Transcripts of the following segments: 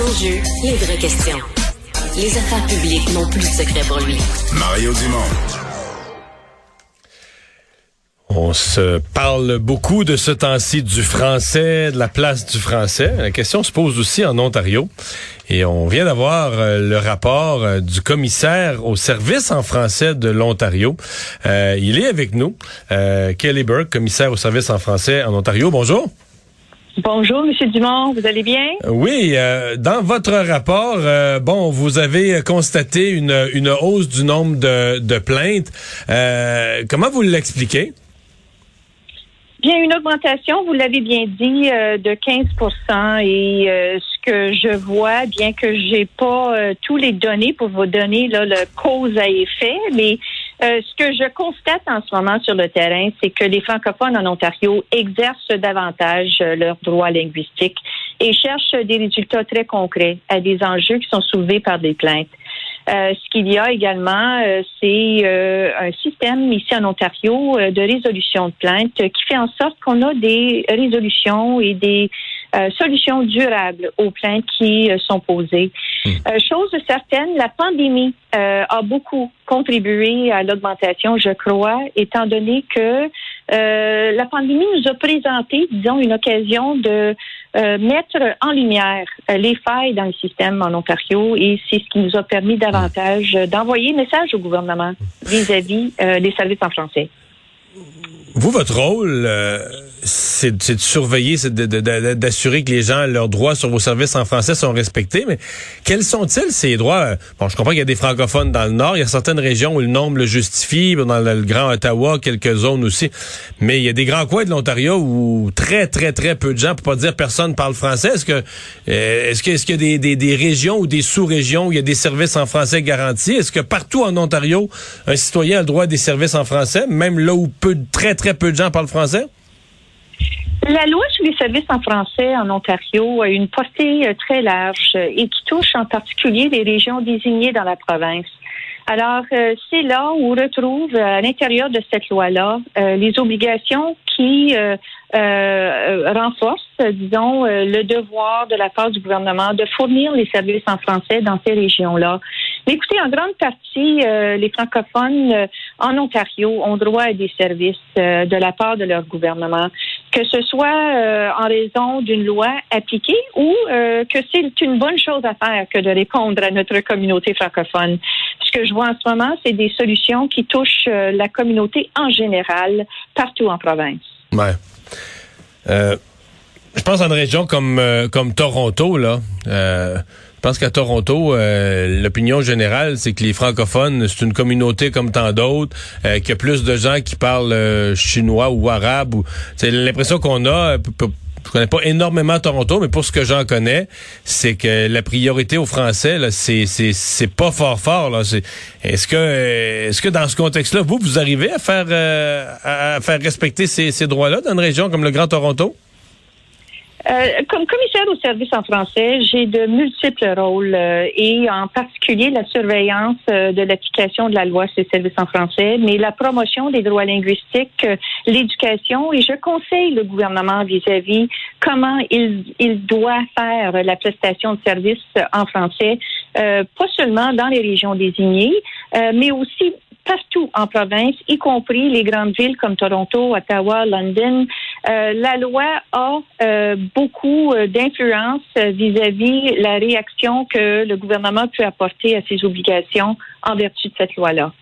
Les vrais enjeux, les vraies questions. Les affaires publiques n'ont plus de secret pour lui. Mario Dumont. On se parle beaucoup de ce temps-ci du français, de la place du français. La question se pose aussi en Ontario. Et on vient d'avoir euh, le rapport euh, du commissaire au service en français de l'Ontario. Euh, il est avec nous. Kelly Burke, commissaire au service en français en Ontario. Bonjour. Bonjour, Monsieur Dumont, vous allez bien? Oui, euh, dans votre rapport, euh, bon, vous avez constaté une, une hausse du nombre de, de plaintes. Euh, comment vous l'expliquez? Bien, une augmentation, vous l'avez bien dit, de 15% et ce que je vois, bien que j'ai pas tous les données pour vous donner là, le cause à effet, mais euh, ce que je constate en ce moment sur le terrain, c'est que les francophones en Ontario exercent davantage euh, leurs droits linguistiques et cherchent des résultats très concrets à des enjeux qui sont soulevés par des plaintes. Euh, ce qu'il y a également, c'est un système ici en Ontario de résolution de plaintes qui fait en sorte qu'on a des résolutions et des solutions durables aux plaintes qui sont posées. Hmm. chose certaine, la pandémie a beaucoup contribué à l'augmentation, je crois, étant donné que euh, la pandémie nous a présenté, disons, une occasion de euh, mettre en lumière euh, les failles dans le système en Ontario et c'est ce qui nous a permis davantage d'envoyer message au gouvernement vis-à-vis des services en français. Vous, votre rôle, c'est de surveiller, c'est d'assurer que les gens, leurs droits sur vos services en français sont respectés. Mais quels sont-ils ces droits? Bon, je comprends qu'il y a des francophones dans le Nord. Il y a certaines régions où le nombre le justifie. Dans le Grand Ottawa, quelques zones aussi. Mais il y a des grands coins de l'Ontario où très, très, très peu de gens, pour pas dire personne, parle français. Est-ce que, euh, est-ce que, est-ce des, régions ou des sous-régions où il y a des services en français garantis? Est-ce que partout en Ontario, un citoyen a le droit à des services en français, même là où peu, très, très peu de gens parlent français? La loi sur les services en français en Ontario a une portée euh, très large et qui touche en particulier les régions désignées dans la province. Alors, euh, c'est là où on retrouve euh, à l'intérieur de cette loi-là les obligations qui renforcent, disons, le devoir de la part du gouvernement de fournir les services en français dans ces régions-là. Mais écoutez, en grande partie, les francophones en Ontario ont droit à des services de la part de leur gouvernement que ce soit euh, en raison d'une loi appliquée ou euh, que c'est une bonne chose à faire que de répondre à notre communauté francophone. Ce que je vois en ce moment, c'est des solutions qui touchent euh, la communauté en général partout en province. Ouais. je pense à une région comme comme Toronto là. Je pense qu'à Toronto, euh, l'opinion générale, c'est que les francophones, c'est une communauté comme tant d'autres, euh, qu'il y a plus de gens qui parlent euh, chinois ou arabe. C'est l'impression qu'on a. Je connais pas énormément Toronto, mais pour ce que j'en connais, c'est que la priorité aux Français, là, c'est, pas fort fort. Là. Est-ce que est-ce que dans ce contexte-là, vous, vous arrivez à faire à faire respecter ces, ces droits-là dans une région comme le Grand Toronto? Euh, comme commissaire au service en français, j'ai de multiples rôles euh, et en particulier la surveillance euh, de l'application de la loi sur les services en français, mais la promotion des droits linguistiques, l'éducation et je conseille le gouvernement vis-à-vis comment il, il doit faire la prestation de services en français, pas seulement dans les régions désignées, mais aussi partout en province, y compris les grandes villes comme Toronto, Ottawa, London. Euh, la loi a euh, beaucoup euh, d'influence vis-à-vis la réaction que le gouvernement peut apporter à ses obligations en vertu de cette loi-là.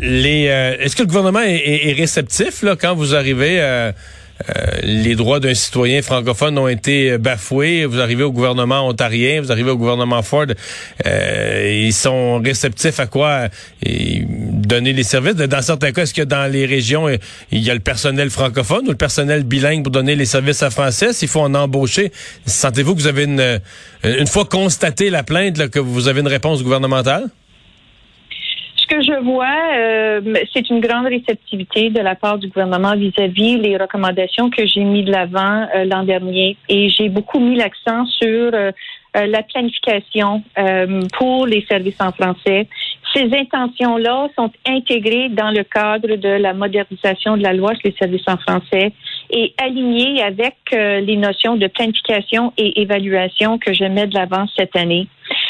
Les, est-ce que le gouvernement est, réceptif quand vous arrivez euh, les droits d'un citoyen francophone ont été bafoués. Vous arrivez au gouvernement ontarien, vous arrivez au gouvernement Ford, euh, ils sont réceptifs à quoi? Donner les services. Dans certains cas, est-ce que dans les régions, il y a le personnel francophone ou le personnel bilingue pour donner les services à français? S'il faut en embaucher, sentez-vous que vous avez une, une fois constaté la plainte, que vous avez une réponse gouvernementale? Que je vois, euh, c'est une grande réceptivité de la part du gouvernement vis-à-vis les recommandations que j'ai mis de l'avant euh, l'an dernier. Et j'ai beaucoup mis l'accent sur euh, la planification pour les services en français. Ces intentions-là sont intégrées dans le cadre de la modernisation de la loi sur les services en français et alignées avec les notions de planification et évaluation que je mets de l'avant cette année.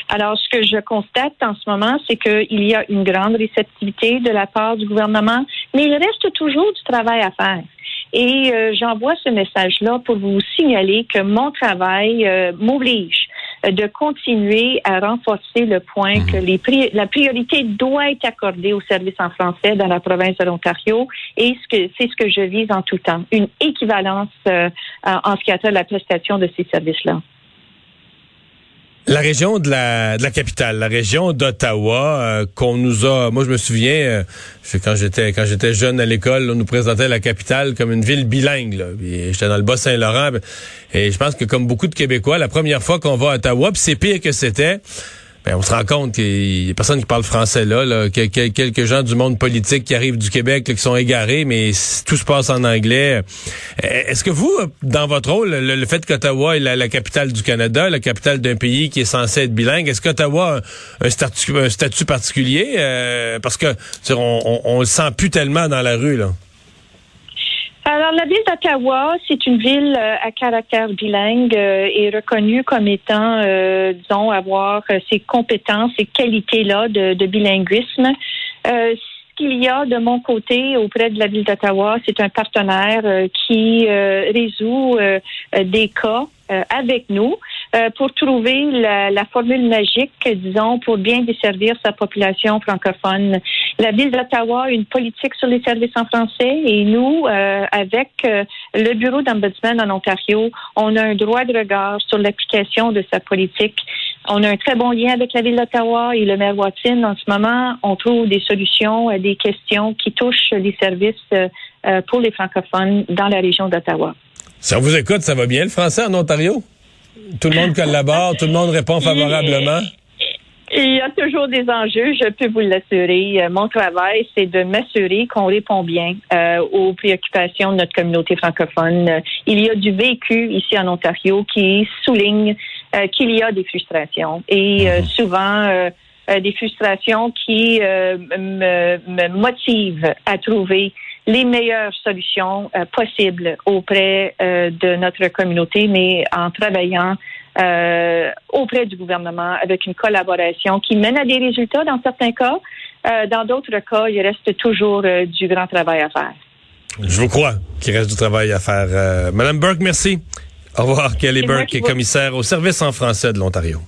Alors, ce que je constate en ce moment, c'est qu'il y a une grande réceptivité de la part du gouvernement, mais il reste toujours du travail à faire. Et euh, j'envoie ce message-là pour vous signaler que mon travail euh, m'oblige de continuer à renforcer le point mhm. que les la priorité doit être accordée aux services en français dans la province de l'Ontario et c'est ce que je vise en tout temps, une équivalence euh, en ce qui a trait à la prestation de ces services-là. La région de la, de la capitale, la région d'Ottawa, euh, qu'on nous a, moi je me souviens, euh, quand j'étais quand j'étais jeune à l'école, on nous présentait la capitale comme une ville bilingue. J'étais dans le Bas-Saint-Laurent, et je pense que comme beaucoup de Québécois, la première fois qu'on va à Ottawa, c'est pire que c'était. Ben, on se rend compte qu'il y a personne qui parle français là, là quelques gens du monde politique qui arrivent du Québec qui sont égarés, mais tout se passe en anglais. Euh, est-ce que vous, dans votre rôle, le, fait qu'Ottawa est la, capitale du Canada, la capitale d'un pays qui est censé être bilingue, est-ce qu'Ottawa a un statut, un statut particulier? Euh, parce que on, on, le sent plus tellement dans la rue là. Alors, la ville d'Ottawa, c'est une ville euh, à caractère bilingue euh, et reconnue comme étant, euh, disons, avoir ces compétences, ces qualités-là de, de bilinguisme. ce qu'il y a de mon côté auprès de la ville d'Ottawa, c'est un partenaire qui résout des cas avec nous. Euh, pour trouver la, formule magique, disons, pour bien desservir sa population francophone. La ville d'Ottawa a une politique sur les services en français et nous, euh, avec euh, le bureau d'ombudsman en Ontario, on a un droit de regard sur l'application de sa politique. On a un très bon lien avec la ville d'Ottawa et le maire Watson. En ce moment, on trouve des solutions à des questions qui touchent les services pour les francophones dans la région d'Ottawa. Si on vous écoute, ça va bien le français en Ontario? Tout le monde collabore, tout le monde répond favorablement. Il y a toujours des enjeux, je peux vous l'assurer. Euh, mon travail, c'est de m'assurer qu'on répond bien euh, aux préoccupations de notre communauté francophone. Il y a du vécu ici en Ontario qui souligne euh, qu'il y a des frustrations et mhm. souvent des frustrations qui me, me motivent à trouver les meilleures solutions euh, possibles auprès euh, de notre communauté, mais en travaillant euh, auprès du gouvernement avec une collaboration qui mène à des résultats dans certains cas. dans d'autres cas, il reste toujours du grand travail à faire. Je vous crois qu'il reste du travail à faire. Madame Burke, merci. Au revoir. Kelly Burke, commissaire au service en français de l'Ontario.